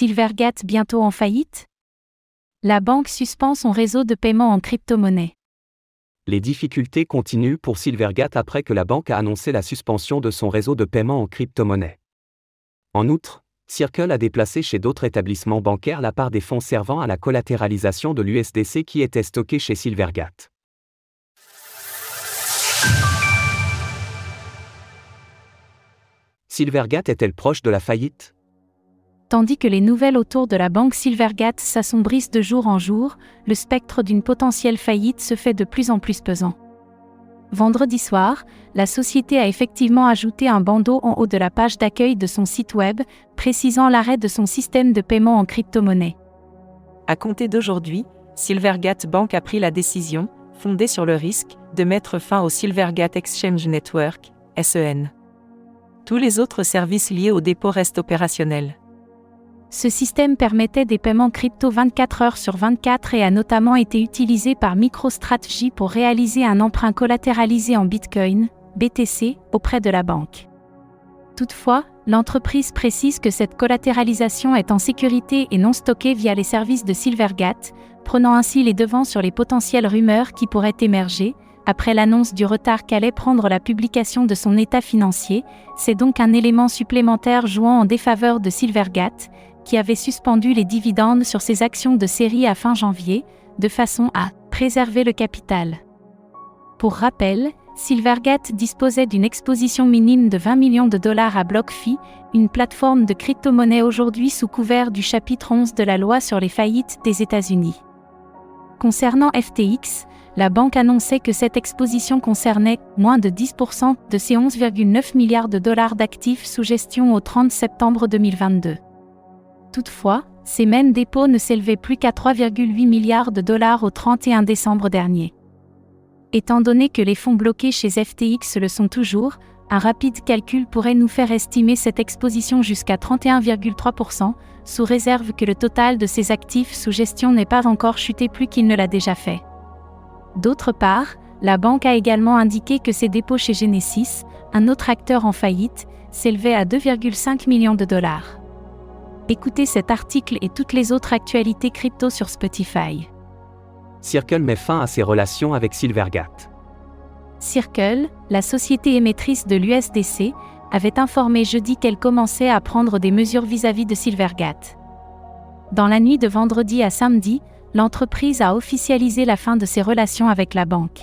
Silvergate bientôt en faillite? La banque suspend son réseau de paiement en crypto-monnaie. Les difficultés continuent pour Silvergate après que la banque a annoncé la suspension de son réseau de paiement en crypto-monnaie. En outre, Circle a déplacé chez d'autres établissements bancaires la part des fonds servant à la collatéralisation de l'USDC qui était stocké chez Silvergate. Silvergate est-elle proche de la faillite? Tandis que les nouvelles autour de la banque Silvergate s'assombrissent de jour en jour, le spectre d'une potentielle faillite se fait de plus en plus pesant. Vendredi soir, la société a effectivement ajouté un bandeau en haut de la page d'accueil de son site web, précisant l'arrêt de son système de paiement en crypto-monnaie. À compter d'aujourd'hui, Silvergate Bank a pris la décision, fondée sur le risque, de mettre fin au Silvergate Exchange Network, SEN. Tous les autres services liés au dépôt restent opérationnels. Ce système permettait des paiements crypto 24 heures sur 24 et a notamment été utilisé par MicroStrategy pour réaliser un emprunt collatéralisé en Bitcoin, BTC, auprès de la banque. Toutefois, l'entreprise précise que cette collatéralisation est en sécurité et non stockée via les services de Silvergate, prenant ainsi les devants sur les potentielles rumeurs qui pourraient émerger, après l'annonce du retard qu'allait prendre la publication de son état financier, c'est donc un élément supplémentaire jouant en défaveur de Silvergate, qui avait suspendu les dividendes sur ses actions de série à fin janvier, de façon à préserver le capital. Pour rappel, Silvergate disposait d'une exposition minime de 20 millions de dollars à BlockFi, une plateforme de crypto-monnaie aujourd'hui sous couvert du chapitre 11 de la loi sur les faillites des États-Unis. Concernant FTX, la banque annonçait que cette exposition concernait moins de 10% de ses 11,9 milliards de dollars d'actifs sous gestion au 30 septembre 2022. Toutefois, ces mêmes dépôts ne s'élevaient plus qu'à 3,8 milliards de dollars au 31 décembre dernier. Étant donné que les fonds bloqués chez FTX le sont toujours, un rapide calcul pourrait nous faire estimer cette exposition jusqu'à 31,3%, sous réserve que le total de ces actifs sous gestion n'ait pas encore chuté plus qu'il ne l'a déjà fait. D'autre part, la banque a également indiqué que ses dépôts chez Genesis, un autre acteur en faillite, s'élevaient à 2,5 millions de dollars. Écoutez cet article et toutes les autres actualités crypto sur Spotify. Circle met fin à ses relations avec Silvergate. Circle, la société émettrice de l'USDC, avait informé jeudi qu'elle commençait à prendre des mesures vis-à-vis de Silvergate. Dans la nuit de vendredi à samedi, l'entreprise a officialisé la fin de ses relations avec la banque.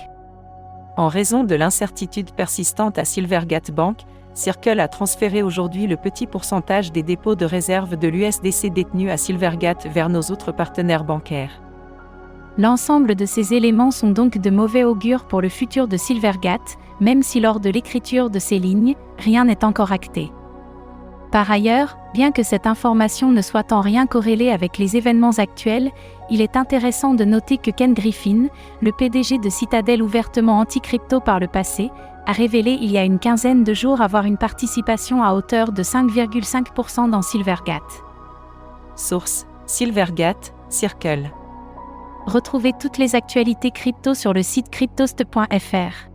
En raison de l'incertitude persistante à Silvergate Bank, Circle a transféré aujourd'hui le petit pourcentage des dépôts de réserve de l'USDC détenus à Silvergate vers nos autres partenaires bancaires. L'ensemble de ces éléments sont donc de mauvais augure pour le futur de Silvergate, même si lors de l'écriture de ces lignes, rien n'est encore acté. Par ailleurs, bien que cette information ne soit en rien corrélée avec les événements actuels, il est intéressant de noter que Ken Griffin, le PDG de Citadel ouvertement anti-crypto par le passé, a révélé il y a une quinzaine de jours avoir une participation à hauteur de 5,5% dans Silvergate. Source Silvergate, Circle. Retrouvez toutes les actualités crypto sur le site cryptost.fr.